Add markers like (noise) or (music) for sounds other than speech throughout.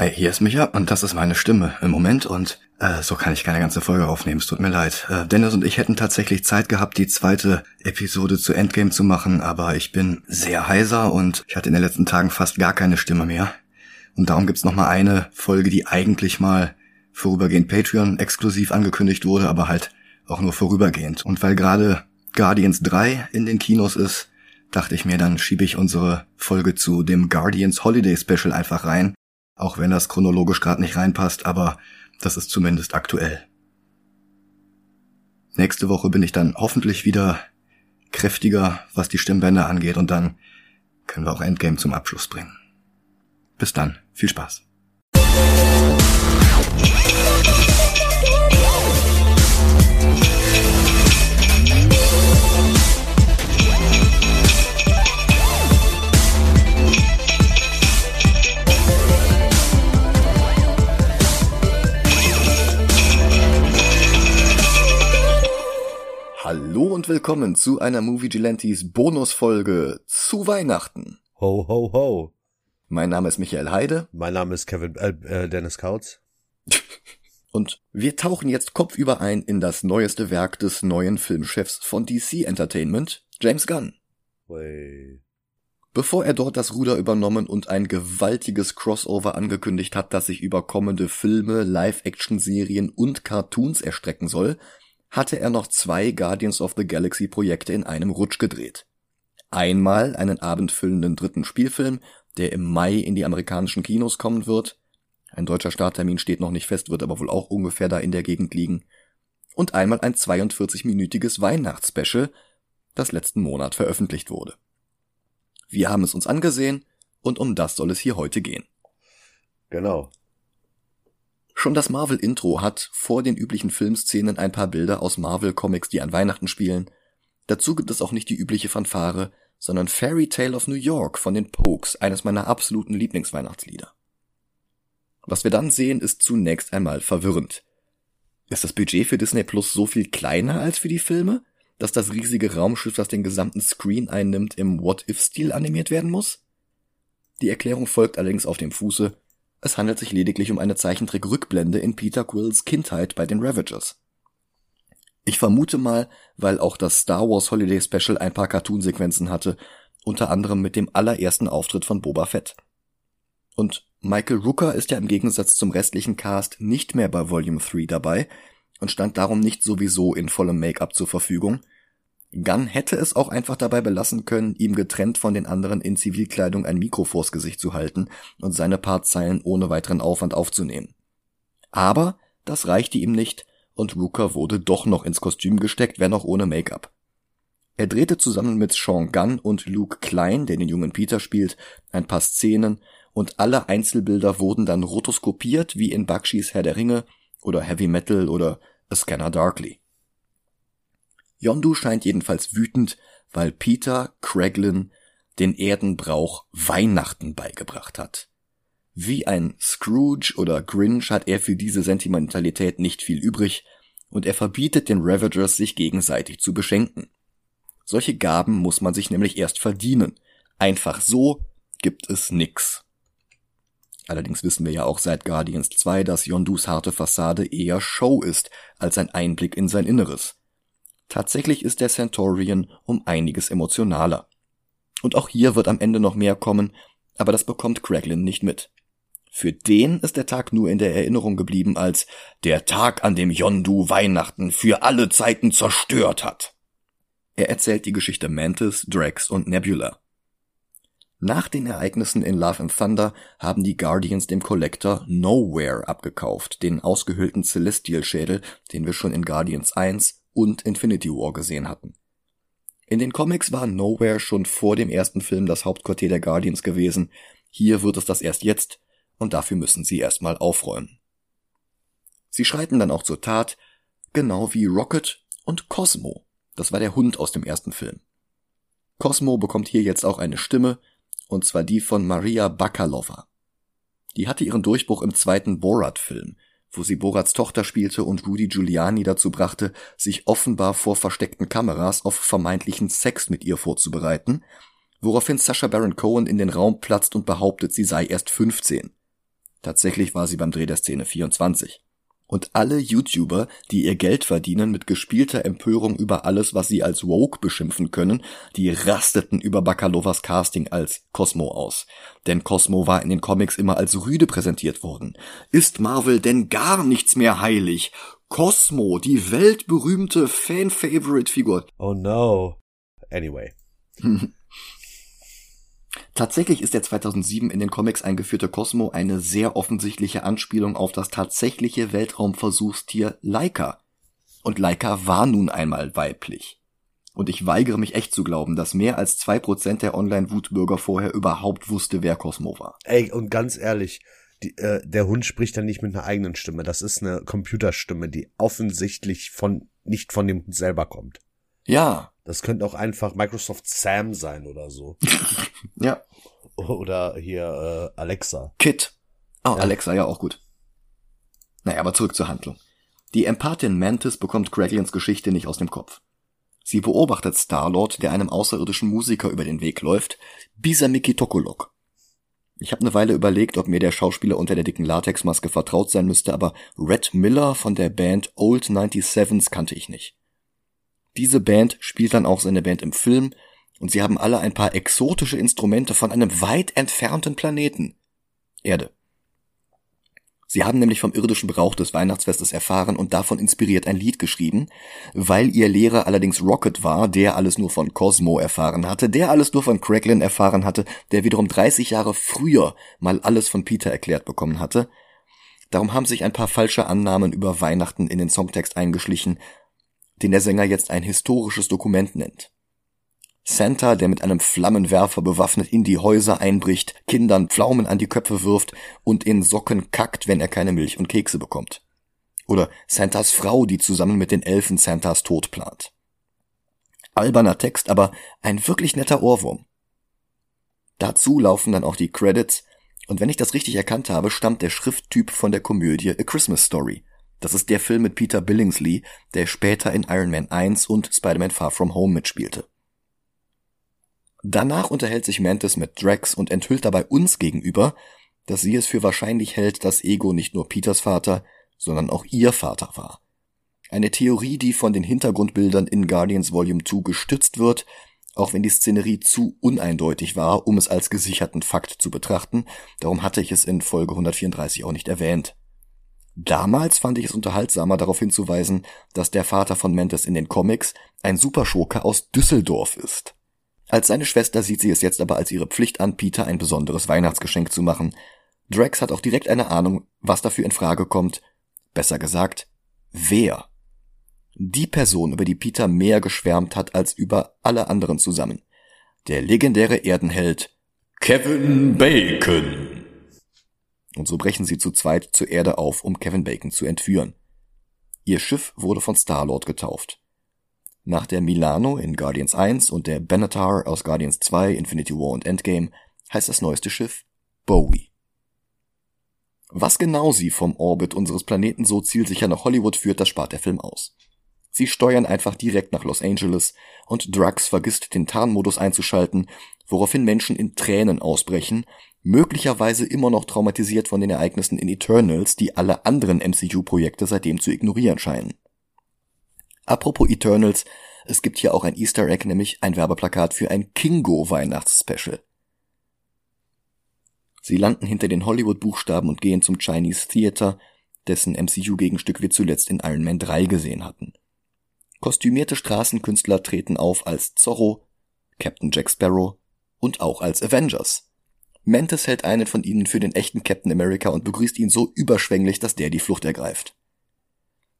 Hi, hier ist Micha und das ist meine Stimme im Moment und äh, so kann ich keine ganze Folge aufnehmen, es tut mir leid. Äh, Dennis und ich hätten tatsächlich Zeit gehabt, die zweite Episode zu Endgame zu machen, aber ich bin sehr heiser und ich hatte in den letzten Tagen fast gar keine Stimme mehr. Und darum gibt's noch mal eine Folge, die eigentlich mal vorübergehend Patreon exklusiv angekündigt wurde, aber halt auch nur vorübergehend. Und weil gerade Guardians 3 in den Kinos ist, dachte ich mir, dann schiebe ich unsere Folge zu dem Guardians Holiday Special einfach rein auch wenn das chronologisch gerade nicht reinpasst, aber das ist zumindest aktuell. Nächste Woche bin ich dann hoffentlich wieder kräftiger, was die Stimmbänder angeht, und dann können wir auch Endgame zum Abschluss bringen. Bis dann, viel Spaß. Hallo und willkommen zu einer Movie Gelantes Bonusfolge zu Weihnachten. Ho, ho, ho. Mein Name ist Michael Heide. Mein Name ist Kevin, äh, äh, Dennis Kautz. (laughs) und wir tauchen jetzt kopfüber ein in das neueste Werk des neuen Filmchefs von DC Entertainment, James Gunn. Way. Bevor er dort das Ruder übernommen und ein gewaltiges Crossover angekündigt hat, das sich über kommende Filme, Live-Action-Serien und Cartoons erstrecken soll, hatte er noch zwei Guardians of the Galaxy Projekte in einem Rutsch gedreht. Einmal einen abendfüllenden dritten Spielfilm, der im Mai in die amerikanischen Kinos kommen wird. Ein deutscher Starttermin steht noch nicht fest, wird aber wohl auch ungefähr da in der Gegend liegen. Und einmal ein 42-minütiges Weihnachtsspecial, das letzten Monat veröffentlicht wurde. Wir haben es uns angesehen und um das soll es hier heute gehen. Genau. Schon das Marvel-Intro hat vor den üblichen Filmszenen ein paar Bilder aus Marvel-Comics, die an Weihnachten spielen. Dazu gibt es auch nicht die übliche Fanfare, sondern Fairy Tale of New York von den Pokes, eines meiner absoluten Lieblingsweihnachtslieder. Was wir dann sehen, ist zunächst einmal verwirrend. Ist das Budget für Disney Plus so viel kleiner als für die Filme, dass das riesige Raumschiff, das den gesamten Screen einnimmt, im What-If-Stil animiert werden muss? Die Erklärung folgt allerdings auf dem Fuße, es handelt sich lediglich um eine Zeichentrick-Rückblende in Peter Quills Kindheit bei den Ravagers. Ich vermute mal, weil auch das Star Wars Holiday Special ein paar Cartoonsequenzen hatte, unter anderem mit dem allerersten Auftritt von Boba Fett. Und Michael Rooker ist ja im Gegensatz zum restlichen Cast nicht mehr bei Volume 3 dabei und stand darum nicht sowieso in vollem Make-up zur Verfügung, Gunn hätte es auch einfach dabei belassen können, ihm getrennt von den anderen in Zivilkleidung ein Mikro vors Gesicht zu halten und seine paar Zeilen ohne weiteren Aufwand aufzunehmen. Aber das reichte ihm nicht und Rooker wurde doch noch ins Kostüm gesteckt, wenn auch ohne Make-up. Er drehte zusammen mit Sean Gunn und Luke Klein, der den jungen Peter spielt, ein paar Szenen und alle Einzelbilder wurden dann rotoskopiert wie in Bakshis Herr der Ringe oder Heavy Metal oder A Scanner Darkly. Yondu scheint jedenfalls wütend, weil Peter Craglin den Erdenbrauch Weihnachten beigebracht hat. Wie ein Scrooge oder Grinch hat er für diese Sentimentalität nicht viel übrig und er verbietet den Ravagers, sich gegenseitig zu beschenken. Solche Gaben muss man sich nämlich erst verdienen. Einfach so gibt es nix. Allerdings wissen wir ja auch seit Guardians 2, dass Yondus harte Fassade eher Show ist als ein Einblick in sein Inneres. Tatsächlich ist der Centaurian um einiges emotionaler. Und auch hier wird am Ende noch mehr kommen, aber das bekommt Craglin nicht mit. Für den ist der Tag nur in der Erinnerung geblieben als der Tag, an dem Yondu Weihnachten für alle Zeiten zerstört hat. Er erzählt die Geschichte Mantis, Drax und Nebula. Nach den Ereignissen in Love and Thunder haben die Guardians dem Collector Nowhere abgekauft, den ausgehöhlten Celestial-Schädel, den wir schon in Guardians 1 und Infinity War gesehen hatten. In den Comics war Nowhere schon vor dem ersten Film das Hauptquartier der Guardians gewesen, hier wird es das erst jetzt, und dafür müssen sie erstmal aufräumen. Sie schreiten dann auch zur Tat, genau wie Rocket und Cosmo, das war der Hund aus dem ersten Film. Cosmo bekommt hier jetzt auch eine Stimme, und zwar die von Maria Bakalova. Die hatte ihren Durchbruch im zweiten Borat-Film, wo sie Borats Tochter spielte und Rudy Giuliani dazu brachte, sich offenbar vor versteckten Kameras auf vermeintlichen Sex mit ihr vorzubereiten, woraufhin Sacha Baron Cohen in den Raum platzt und behauptet, sie sei erst 15. Tatsächlich war sie beim Dreh der Szene 24. Und alle YouTuber, die ihr Geld verdienen mit gespielter Empörung über alles, was sie als woke beschimpfen können, die rasteten über Bakalovas Casting als Cosmo aus. Denn Cosmo war in den Comics immer als Rüde präsentiert worden. Ist Marvel denn gar nichts mehr heilig? Cosmo, die weltberühmte Fan-Favorite-Figur. Oh no. Anyway. (laughs) Tatsächlich ist der 2007 in den Comics eingeführte Cosmo eine sehr offensichtliche Anspielung auf das tatsächliche Weltraumversuchstier Laika. Und Laika war nun einmal weiblich. Und ich weigere mich echt zu glauben, dass mehr als zwei Prozent der Online-Wutbürger vorher überhaupt wusste, wer Cosmo war. Ey, und ganz ehrlich, die, äh, der Hund spricht dann nicht mit einer eigenen Stimme. Das ist eine Computerstimme, die offensichtlich von nicht von dem Hund selber kommt. Ja. Das könnte auch einfach Microsoft Sam sein oder so. (laughs) ja. Oder hier äh, Alexa. Kit. Oh, ja. Alexa, ja, auch gut. Naja, aber zurück zur Handlung. Die Empathin Mantis bekommt Craiglins Geschichte nicht aus dem Kopf. Sie beobachtet Starlord, der einem außerirdischen Musiker über den Weg läuft, Bisamiki Tokolok. Ich habe eine Weile überlegt, ob mir der Schauspieler unter der dicken Latexmaske vertraut sein müsste, aber Red Miller von der Band Old 97s kannte ich nicht. Diese Band spielt dann auch seine Band im Film und sie haben alle ein paar exotische Instrumente von einem weit entfernten Planeten. Erde. Sie haben nämlich vom irdischen Brauch des Weihnachtsfestes erfahren und davon inspiriert ein Lied geschrieben, weil ihr Lehrer allerdings Rocket war, der alles nur von Cosmo erfahren hatte, der alles nur von Craiglin erfahren hatte, der wiederum 30 Jahre früher mal alles von Peter erklärt bekommen hatte. Darum haben sich ein paar falsche Annahmen über Weihnachten in den Songtext eingeschlichen, den der Sänger jetzt ein historisches Dokument nennt. Santa, der mit einem Flammenwerfer bewaffnet in die Häuser einbricht, Kindern Pflaumen an die Köpfe wirft und in Socken kackt, wenn er keine Milch und Kekse bekommt. Oder Santas Frau, die zusammen mit den Elfen Santas Tod plant. Alberner Text, aber ein wirklich netter Ohrwurm. Dazu laufen dann auch die Credits, und wenn ich das richtig erkannt habe, stammt der Schrifttyp von der Komödie A Christmas Story, das ist der Film mit Peter Billingsley, der später in Iron Man 1 und Spider-Man Far From Home mitspielte. Danach unterhält sich Mantis mit Drax und enthüllt dabei uns gegenüber, dass sie es für wahrscheinlich hält, dass Ego nicht nur Peters Vater, sondern auch ihr Vater war. Eine Theorie, die von den Hintergrundbildern in Guardians Volume 2 gestützt wird, auch wenn die Szenerie zu uneindeutig war, um es als gesicherten Fakt zu betrachten, darum hatte ich es in Folge 134 auch nicht erwähnt. Damals fand ich es unterhaltsamer, darauf hinzuweisen, dass der Vater von Mantis in den Comics ein Superschurke aus Düsseldorf ist. Als seine Schwester sieht sie es jetzt aber als ihre Pflicht an, Peter ein besonderes Weihnachtsgeschenk zu machen. Drax hat auch direkt eine Ahnung, was dafür in Frage kommt. Besser gesagt, wer. Die Person, über die Peter mehr geschwärmt hat als über alle anderen zusammen. Der legendäre Erdenheld Kevin Bacon. Und so brechen sie zu zweit zur Erde auf, um Kevin Bacon zu entführen. Ihr Schiff wurde von Star-Lord getauft. Nach der Milano in Guardians 1 und der Benatar aus Guardians 2, Infinity War und Endgame heißt das neueste Schiff Bowie. Was genau sie vom Orbit unseres Planeten so zielsicher nach Hollywood führt, das spart der Film aus. Sie steuern einfach direkt nach Los Angeles und Drax vergisst den Tarnmodus einzuschalten, woraufhin Menschen in Tränen ausbrechen möglicherweise immer noch traumatisiert von den Ereignissen in Eternals, die alle anderen MCU-Projekte seitdem zu ignorieren scheinen. Apropos Eternals, es gibt hier auch ein Easter Egg, nämlich ein Werbeplakat für ein Kingo-Weihnachtsspecial. Sie landen hinter den Hollywood-Buchstaben und gehen zum Chinese Theater, dessen MCU-Gegenstück wir zuletzt in Iron Man 3 gesehen hatten. Kostümierte Straßenkünstler treten auf als Zorro, Captain Jack Sparrow und auch als Avengers. Mantis hält einen von ihnen für den echten Captain America und begrüßt ihn so überschwänglich, dass der die Flucht ergreift.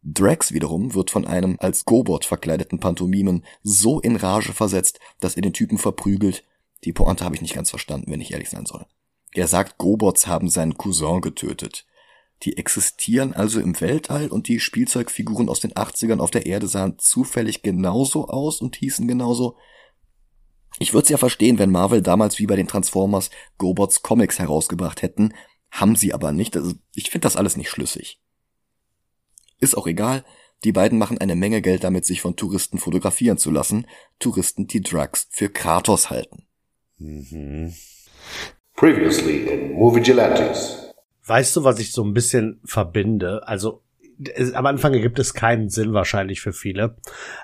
Drax wiederum wird von einem als Gobot verkleideten Pantomimen so in Rage versetzt, dass er den Typen verprügelt. Die Pointe habe ich nicht ganz verstanden, wenn ich ehrlich sein soll. Er sagt, Gobots haben seinen Cousin getötet. Die existieren also im Weltall und die Spielzeugfiguren aus den 80ern auf der Erde sahen zufällig genauso aus und hießen genauso ich würde es ja verstehen, wenn Marvel damals wie bei den Transformers Gobots Comics herausgebracht hätten, haben sie aber nicht. Also ich finde das alles nicht schlüssig. Ist auch egal, die beiden machen eine Menge Geld damit, sich von Touristen fotografieren zu lassen, Touristen, die Drugs für Kratos halten. Mhm. Previously in Movie Gelantes. Weißt du, was ich so ein bisschen verbinde? Also am Anfang gibt es keinen Sinn wahrscheinlich für viele,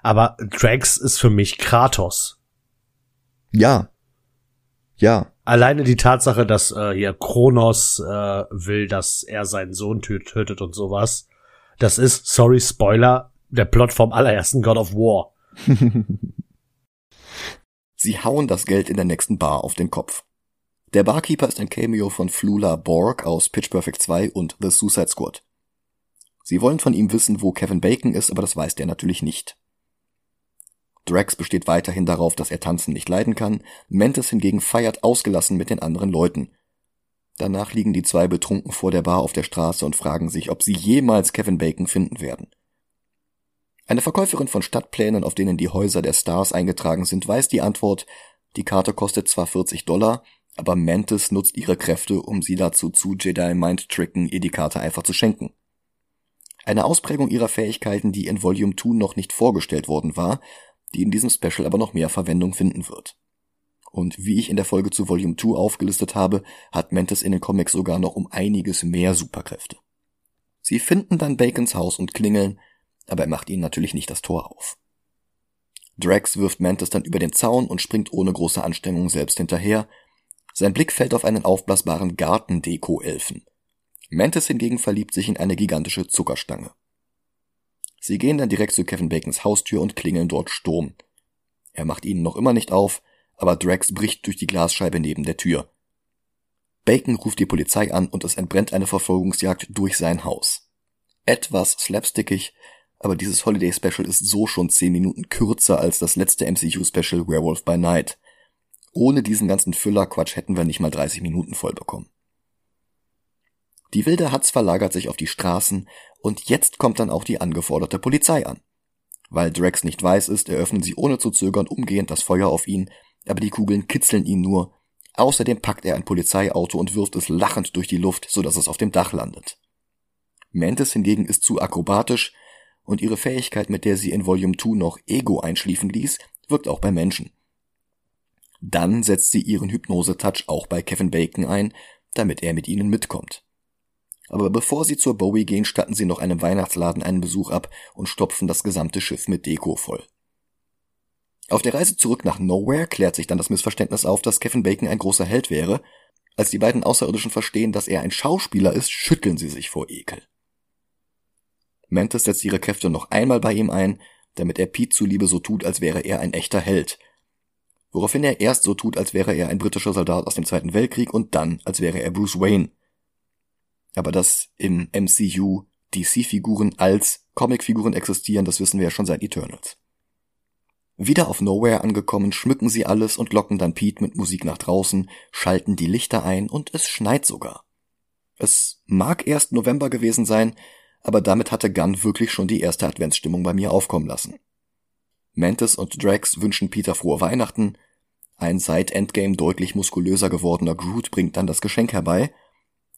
aber Drax ist für mich Kratos. Ja. Ja. Alleine die Tatsache, dass äh, hier Kronos äh, will, dass er seinen Sohn tötet und sowas, das ist, sorry, Spoiler, der Plot vom allerersten God of War. (laughs) Sie hauen das Geld in der nächsten Bar auf den Kopf. Der Barkeeper ist ein Cameo von Flula Borg aus Pitch Perfect 2 und The Suicide Squad. Sie wollen von ihm wissen, wo Kevin Bacon ist, aber das weiß der natürlich nicht. Drax besteht weiterhin darauf, dass er Tanzen nicht leiden kann, Mantis hingegen feiert ausgelassen mit den anderen Leuten. Danach liegen die zwei betrunken vor der Bar auf der Straße und fragen sich, ob sie jemals Kevin Bacon finden werden. Eine Verkäuferin von Stadtplänen, auf denen die Häuser der Stars eingetragen sind, weiß die Antwort, die Karte kostet zwar 40 Dollar, aber Mantis nutzt ihre Kräfte, um sie dazu zu Jedi Mind tricken, ihr die Karte einfach zu schenken. Eine Ausprägung ihrer Fähigkeiten, die in Volume 2 noch nicht vorgestellt worden war, die in diesem Special aber noch mehr Verwendung finden wird. Und wie ich in der Folge zu Volume 2 aufgelistet habe, hat Mantis in den Comics sogar noch um einiges mehr Superkräfte. Sie finden dann Bacons Haus und klingeln, aber er macht ihnen natürlich nicht das Tor auf. Drax wirft Mantis dann über den Zaun und springt ohne große Anstrengung selbst hinterher. Sein Blick fällt auf einen aufblasbaren Gartendeko-Elfen. Mantis hingegen verliebt sich in eine gigantische Zuckerstange. Sie gehen dann direkt zu Kevin Bacons Haustür und klingeln dort Sturm. Er macht ihnen noch immer nicht auf, aber Drax bricht durch die Glasscheibe neben der Tür. Bacon ruft die Polizei an und es entbrennt eine Verfolgungsjagd durch sein Haus. Etwas slapstickig, aber dieses Holiday Special ist so schon 10 Minuten kürzer als das letzte MCU Special Werewolf by Night. Ohne diesen ganzen Füllerquatsch hätten wir nicht mal 30 Minuten voll bekommen. Die wilde Hatz verlagert sich auf die Straßen und jetzt kommt dann auch die angeforderte Polizei an. Weil Drax nicht weiß ist, eröffnen sie ohne zu zögern umgehend das Feuer auf ihn, aber die Kugeln kitzeln ihn nur. Außerdem packt er ein Polizeiauto und wirft es lachend durch die Luft, so dass es auf dem Dach landet. Mantis hingegen ist zu akrobatisch und ihre Fähigkeit, mit der sie in Volume 2 noch Ego einschliefen ließ, wirkt auch bei Menschen. Dann setzt sie ihren Hypnose-Touch auch bei Kevin Bacon ein, damit er mit ihnen mitkommt. Aber bevor sie zur Bowie gehen, statten sie noch einem Weihnachtsladen einen Besuch ab und stopfen das gesamte Schiff mit Deko voll. Auf der Reise zurück nach Nowhere klärt sich dann das Missverständnis auf, dass Kevin Bacon ein großer Held wäre. Als die beiden Außerirdischen verstehen, dass er ein Schauspieler ist, schütteln sie sich vor Ekel. Mantis setzt ihre Kräfte noch einmal bei ihm ein, damit er Pete zuliebe so tut, als wäre er ein echter Held. Woraufhin er erst so tut, als wäre er ein britischer Soldat aus dem Zweiten Weltkrieg und dann, als wäre er Bruce Wayne aber dass im MCU DC-Figuren als Comic-Figuren existieren, das wissen wir ja schon seit Eternals. Wieder auf Nowhere angekommen, schmücken sie alles und locken dann Pete mit Musik nach draußen, schalten die Lichter ein und es schneit sogar. Es mag erst November gewesen sein, aber damit hatte Gunn wirklich schon die erste Adventsstimmung bei mir aufkommen lassen. Mantis und Drax wünschen Peter frohe Weihnachten, ein seit Endgame deutlich muskulöser gewordener Groot bringt dann das Geschenk herbei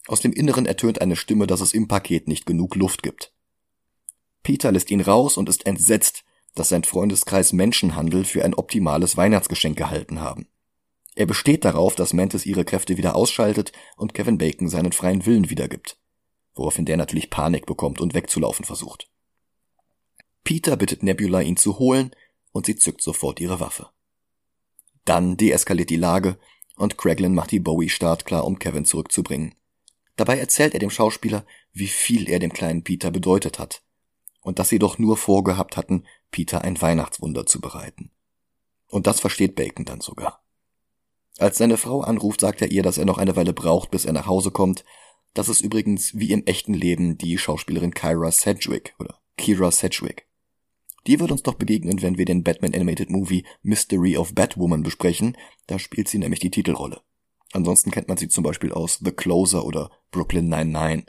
aus dem Inneren ertönt eine Stimme, dass es im Paket nicht genug Luft gibt. Peter lässt ihn raus und ist entsetzt, dass sein Freundeskreis Menschenhandel für ein optimales Weihnachtsgeschenk gehalten haben. Er besteht darauf, dass Mantis ihre Kräfte wieder ausschaltet und Kevin Bacon seinen freien Willen wiedergibt, woraufhin der natürlich Panik bekommt und wegzulaufen versucht. Peter bittet Nebula, ihn zu holen, und sie zückt sofort ihre Waffe. Dann deeskaliert die Lage und Craglin macht die Bowie startklar, um Kevin zurückzubringen. Dabei erzählt er dem Schauspieler, wie viel er dem kleinen Peter bedeutet hat und dass sie doch nur vorgehabt hatten, Peter ein Weihnachtswunder zu bereiten. Und das versteht Bacon dann sogar. Als seine Frau anruft, sagt er ihr, dass er noch eine Weile braucht, bis er nach Hause kommt. Das ist übrigens wie im echten Leben die Schauspielerin Kyra Sedgwick oder Kira Sedgwick. Die wird uns doch begegnen, wenn wir den Batman Animated Movie Mystery of Batwoman besprechen. Da spielt sie nämlich die Titelrolle. Ansonsten kennt man sie zum Beispiel aus The Closer oder Brooklyn 99.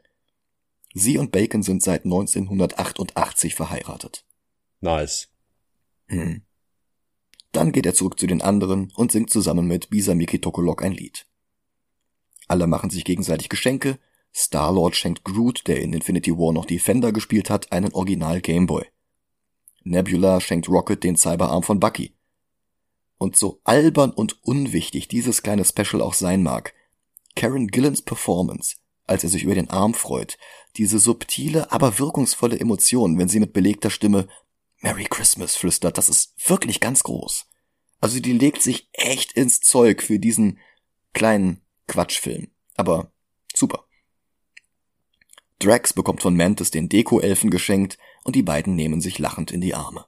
Sie und Bacon sind seit 1988 verheiratet. Nice. Hm. Dann geht er zurück zu den anderen und singt zusammen mit Bisamiki Tokolok ein Lied. Alle machen sich gegenseitig Geschenke. Star-Lord schenkt Groot, der in Infinity War noch Defender gespielt hat, einen Original Gameboy. Nebula schenkt Rocket den Cyberarm von Bucky. Und so albern und unwichtig dieses kleine Special auch sein mag, Karen Gillans Performance als er sich über den Arm freut. Diese subtile, aber wirkungsvolle Emotion, wenn sie mit belegter Stimme Merry Christmas flüstert, das ist wirklich ganz groß. Also die legt sich echt ins Zeug für diesen kleinen Quatschfilm. Aber super. Drax bekommt von Mantis den Deko-Elfen geschenkt und die beiden nehmen sich lachend in die Arme.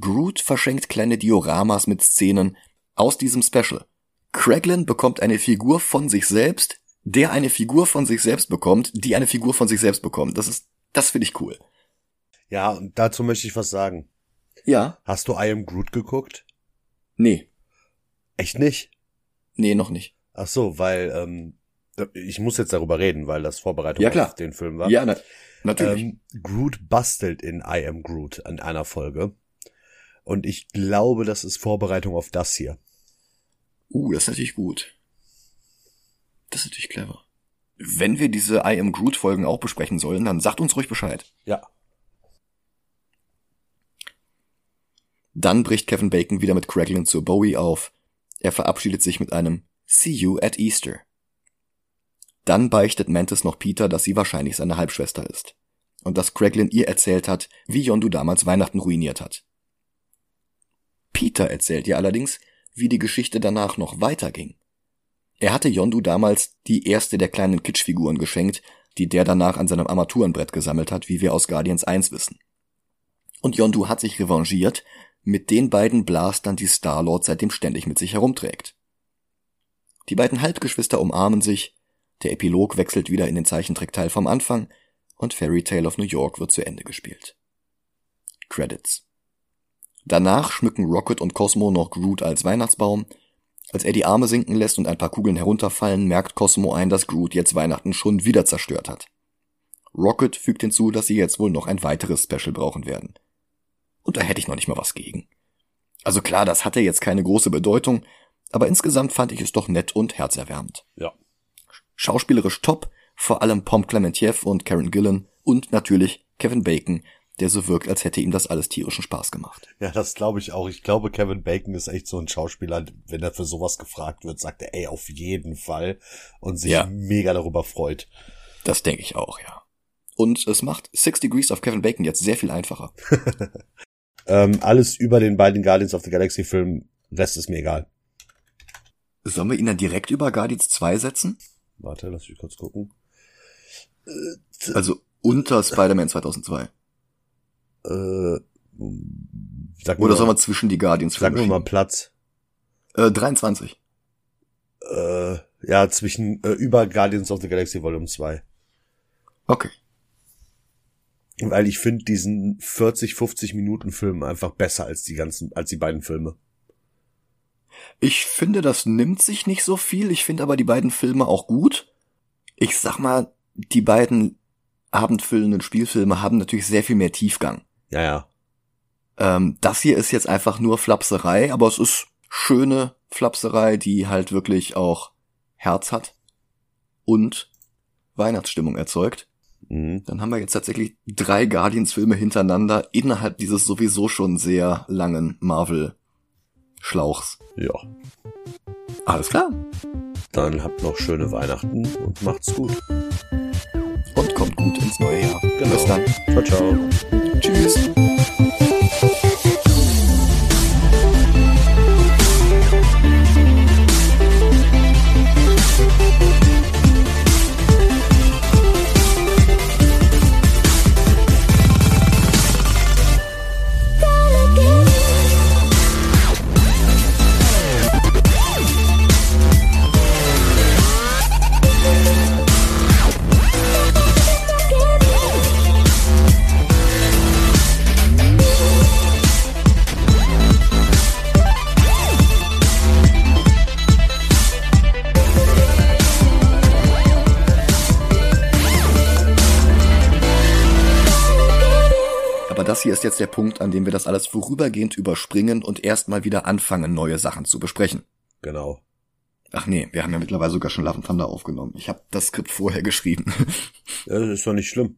Groot verschenkt kleine Dioramas mit Szenen aus diesem Special. Kraglin bekommt eine Figur von sich selbst, der eine Figur von sich selbst bekommt, die eine Figur von sich selbst bekommt. Das ist, das finde ich cool. Ja, und dazu möchte ich was sagen. Ja? Hast du I Am Groot geguckt? Nee. Echt nicht? Nee, noch nicht. Ach so, weil ähm, ich muss jetzt darüber reden, weil das Vorbereitung Ja, klar. auf den Film war. Ja, na, natürlich. Ähm, Groot bastelt in I Am Groot an einer Folge. Und ich glaube, das ist Vorbereitung auf das hier. Uh, das ist natürlich gut. Das ist natürlich clever. Wenn wir diese I Am Groot Folgen auch besprechen sollen, dann sagt uns ruhig Bescheid. Ja. Dann bricht Kevin Bacon wieder mit Kraglin zur Bowie auf. Er verabschiedet sich mit einem See you at Easter. Dann beichtet Mantis noch Peter, dass sie wahrscheinlich seine Halbschwester ist. Und dass Kraglin ihr erzählt hat, wie Yondu damals Weihnachten ruiniert hat. Peter erzählt ihr allerdings, wie die Geschichte danach noch weiterging. Er hatte Yondu damals die erste der kleinen Kitschfiguren geschenkt, die der danach an seinem Armaturenbrett gesammelt hat, wie wir aus Guardians 1 wissen. Und Yondu hat sich revanchiert mit den beiden Blastern, die Star-Lord seitdem ständig mit sich herumträgt. Die beiden Halbgeschwister umarmen sich, der Epilog wechselt wieder in den Zeichentrickteil vom Anfang und Fairy Tale of New York wird zu Ende gespielt. Credits. Danach schmücken Rocket und Cosmo noch Groot als Weihnachtsbaum. Als er die Arme sinken lässt und ein paar Kugeln herunterfallen, merkt Cosmo ein, dass Groot jetzt Weihnachten schon wieder zerstört hat. Rocket fügt hinzu, dass sie jetzt wohl noch ein weiteres Special brauchen werden. Und da hätte ich noch nicht mal was gegen. Also klar, das hatte jetzt keine große Bedeutung, aber insgesamt fand ich es doch nett und herzerwärmend. Ja. Schauspielerisch top, vor allem Pom Clementiev und Karen Gillan und natürlich Kevin Bacon, der so wirkt, als hätte ihm das alles tierischen Spaß gemacht. Ja, das glaube ich auch. Ich glaube, Kevin Bacon ist echt so ein Schauspieler, wenn er für sowas gefragt wird, sagt er, ey, auf jeden Fall und sich Ja. mega darüber freut. Das denke ich auch, ja. Und es macht Six Degrees of Kevin Bacon jetzt sehr viel einfacher. (laughs) Ähm, alles über den beiden Guardians of the Galaxy Filmen, Rest ist mir egal. Sollen wir ihn dann direkt über Guardians 2 setzen? Warte, lass mich kurz gucken. Also unter Spider-Man 2002. Äh, sag Oder mal, sollen wir zwischen die Guardians sag Filme mal? Platz. Äh, 23. Äh, ja, zwischen äh, über Guardians of the Galaxy Volume 2. Okay. Weil ich finde diesen 40, 50 Minuten Film einfach besser als die ganzen, als die beiden Filme. Ich finde, das nimmt sich nicht so viel. Ich finde aber die beiden Filme auch gut. Ich sag mal, die beiden abendfüllenden Spielfilme haben natürlich sehr viel mehr Tiefgang. Ja, ja. Ähm, das hier ist jetzt einfach nur Flapserei, aber es ist schöne Flapserei, die halt wirklich auch Herz hat und Weihnachtsstimmung erzeugt. Mhm. Dann haben wir jetzt tatsächlich drei Guardians-Filme hintereinander innerhalb dieses sowieso schon sehr langen Marvel-Schlauchs. Ja. Alles klar. Dann habt noch schöne Weihnachten und macht's gut. Und kommt gut ins neue Jahr. Genau. Bis dann. Ciao, ciao. Tschüss. Hier ist jetzt der Punkt, an dem wir das alles vorübergehend überspringen und erstmal wieder anfangen, neue Sachen zu besprechen. Genau. Ach nee, wir haben ja mittlerweile sogar schon Love and Thunder aufgenommen. Ich habe das Skript vorher geschrieben. Ja, das ist doch nicht schlimm.